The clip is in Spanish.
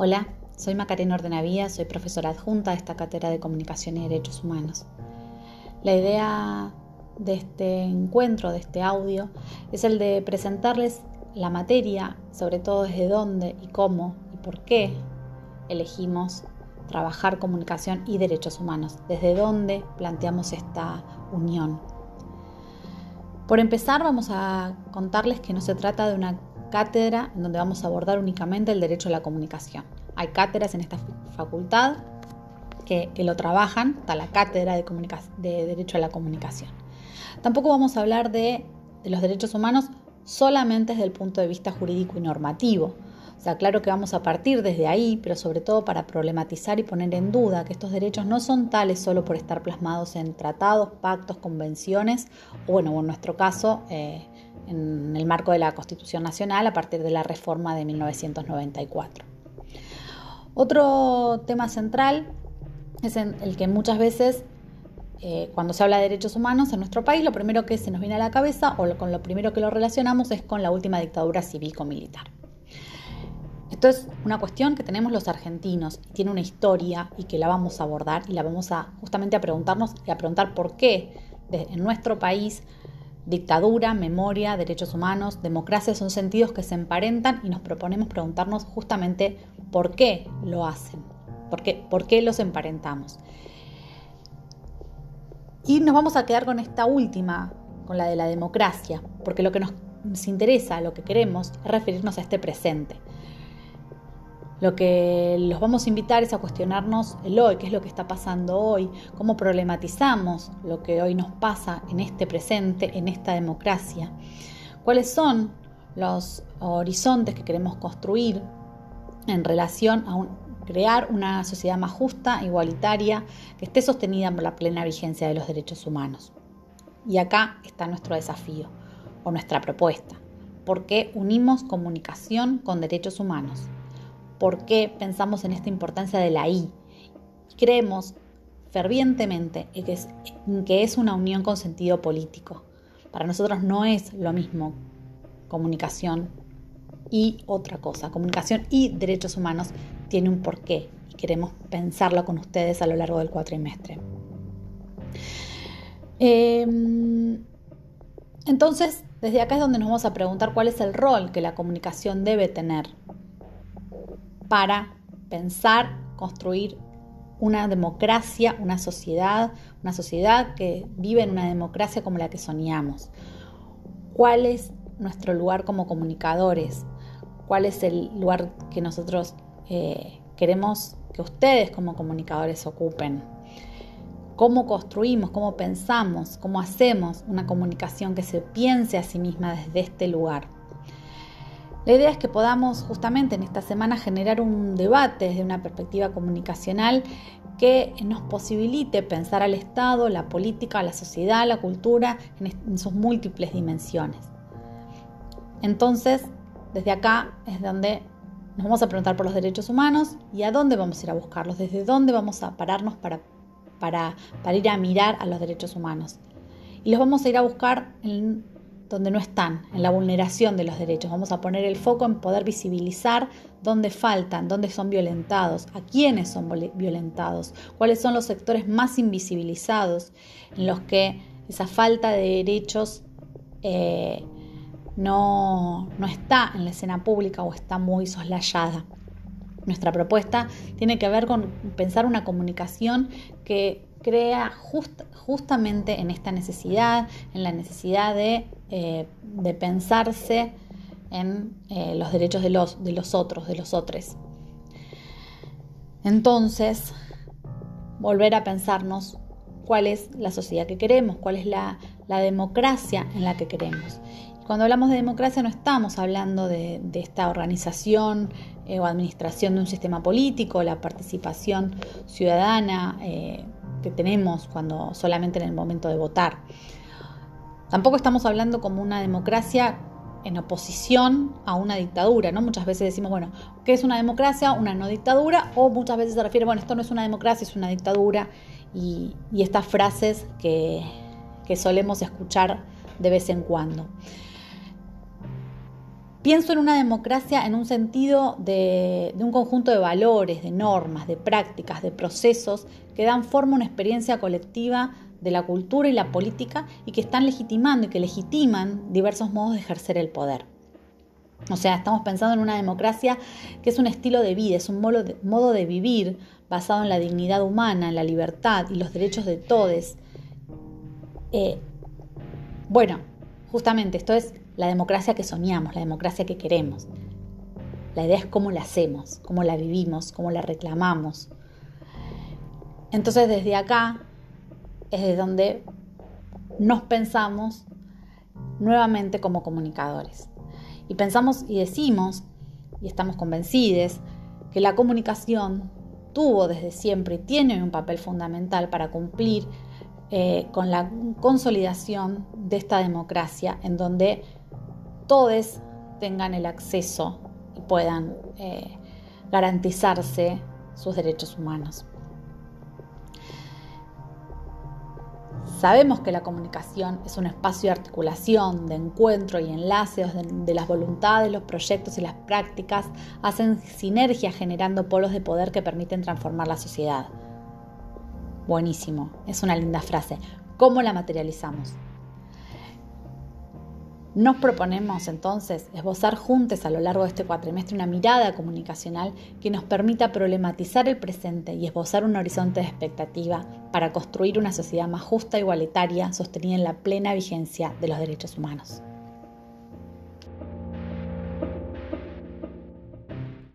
Hola, soy Macarena Ordenavía, soy profesora adjunta de esta cátedra de Comunicación y Derechos Humanos. La idea de este encuentro, de este audio, es el de presentarles la materia, sobre todo desde dónde y cómo y por qué elegimos trabajar comunicación y derechos humanos, desde dónde planteamos esta unión. Por empezar, vamos a contarles que no se trata de una cátedra en donde vamos a abordar únicamente el derecho a la comunicación. Hay cátedras en esta facultad que, lo trabajan, está la cátedra de, de, Derecho a la Comunicación. Tampoco vamos a hablar de, de los derechos humanos solamente desde el punto de vista jurídico y normativo. O sea, claro que vamos a partir desde ahí, pero sobre todo para problematizar y poner en duda que estos derechos no son tales solo por estar plasmados en tratados, pactos, convenciones, o bueno, en nuestro caso, eh, en el marco de la Constitución Nacional a partir de la reforma de 1994. Otro tema central es el que muchas veces eh, cuando se habla de derechos humanos en nuestro país, lo primero que se nos viene a la cabeza o con lo primero que lo relacionamos es con la última dictadura cívico-militar. Esto es una cuestión que tenemos los argentinos y tiene una historia y que la vamos a abordar y la vamos a justamente a preguntarnos y a preguntar por qué en nuestro país Dictadura, memoria, derechos humanos, democracia son sentidos que se emparentan y nos proponemos preguntarnos justamente por qué lo hacen, por qué, por qué los emparentamos. Y nos vamos a quedar con esta última, con la de la democracia, porque lo que nos, interesa, lo que queremos, es referirnos a este presente. Lo que los vamos a invitar es a cuestionarnos el hoy, qué es lo que está pasando hoy, cómo problematizamos lo que hoy nos pasa en este presente, en esta democracia, cuáles son los horizontes que queremos construir en relación a crear una sociedad más justa, igualitaria, que esté sostenida por la plena vigencia de los derechos humanos. Y acá está nuestro desafío o nuestra propuesta. ¿Por qué unimos comunicación con derechos humanos? Por qué pensamos en esta importancia de la I. Creemos fervientemente que es, que es una unión con sentido político. Para nosotros no es lo mismo comunicación y otra cosa. Comunicación y derechos humanos tiene un porqué y queremos pensarlo con ustedes a lo largo del cuatrimestre. Em, entonces, desde acá es donde nos vamos a preguntar cuál es el rol que la comunicación debe tener para pensar, construir una democracia, una sociedad, una sociedad que vive en una democracia como la que soñamos. ¿Cuál es nuestro lugar como comunicadores? ¿Cuál es el lugar que nosotros eh, queremos que ustedes como comunicadores ocupen? ¿Cómo construimos, cómo pensamos, cómo hacemos una comunicación que se piense a sí misma desde este lugar? La idea es que podamos justamente en esta semana generar un debate desde una perspectiva comunicacional que nos posibilite pensar al Estado, la política, la sociedad, la cultura en, sus múltiples dimensiones. Entonces, desde acá es donde nos vamos a preguntar por los derechos humanos y a dónde vamos a ir a buscarlos, desde dónde vamos a pararnos para, para, para ir a mirar a los derechos humanos. Y los vamos a ir a buscar en donde no están, en la vulneración de los derechos. Vamos a poner el foco en poder visibilizar dónde faltan, dónde son violentados, a quiénes son violentados, cuáles son los sectores más invisibilizados en los que esa falta de derechos eh, no, no está en la escena pública o está muy soslayada. Nuestra propuesta tiene que ver con pensar una comunicación que crea justamente en esta necesidad, en la necesidad de, eh, pensarse en eh, los derechos de los, de los otros, de los otros. Entonces, volver a pensarnos cuál es la sociedad que queremos, cuál es la, democracia en la que queremos. Cuando hablamos de democracia no estamos hablando de, esta organización eh, o administración de un sistema político, la participación ciudadana, que tenemos cuando solamente en el momento de votar. Tampoco estamos hablando como una democracia en oposición a una dictadura, ¿no? Muchas veces decimos, bueno, ¿qué es una democracia? Una no dictadura, o muchas veces se refiere, bueno, esto no es una democracia, es una dictadura, y, estas frases que, que solemos escuchar de vez en cuando. Pienso en una democracia en un sentido de, un conjunto de valores, de normas, de prácticas, de procesos que dan forma a una experiencia colectiva de la cultura y la política y que están legitimando y que legitiman diversos modos de ejercer el poder. O sea, estamos pensando en una democracia que es un estilo de vida, es un modo de, vivir basado en la dignidad humana, en la libertad y los derechos de todos. Eh, bueno, justamente esto es la democracia que soñamos, la democracia que queremos. La idea es cómo la hacemos, cómo la vivimos, cómo la reclamamos. Entonces desde acá es de donde nos pensamos nuevamente como comunicadores. Y pensamos y decimos, y estamos convencidos, que la comunicación tuvo desde siempre y tiene un papel fundamental para cumplir eh, con la consolidación de esta democracia en donde todos tengan el acceso y puedan eh, garantizarse sus derechos humanos. Sabemos que la comunicación es un espacio de articulación, de encuentro y enlace de, las voluntades, los proyectos y las prácticas hacen sinergia generando polos de poder que permiten transformar la sociedad. Buenísimo, es una linda frase. ¿Cómo la materializamos? Nos proponemos entonces esbozar juntos a lo largo de este cuatrimestre una mirada comunicacional que nos permita problematizar el presente y esbozar un horizonte de expectativa para construir una sociedad más justa, igualitaria, sostenida en la plena vigencia de los derechos humanos.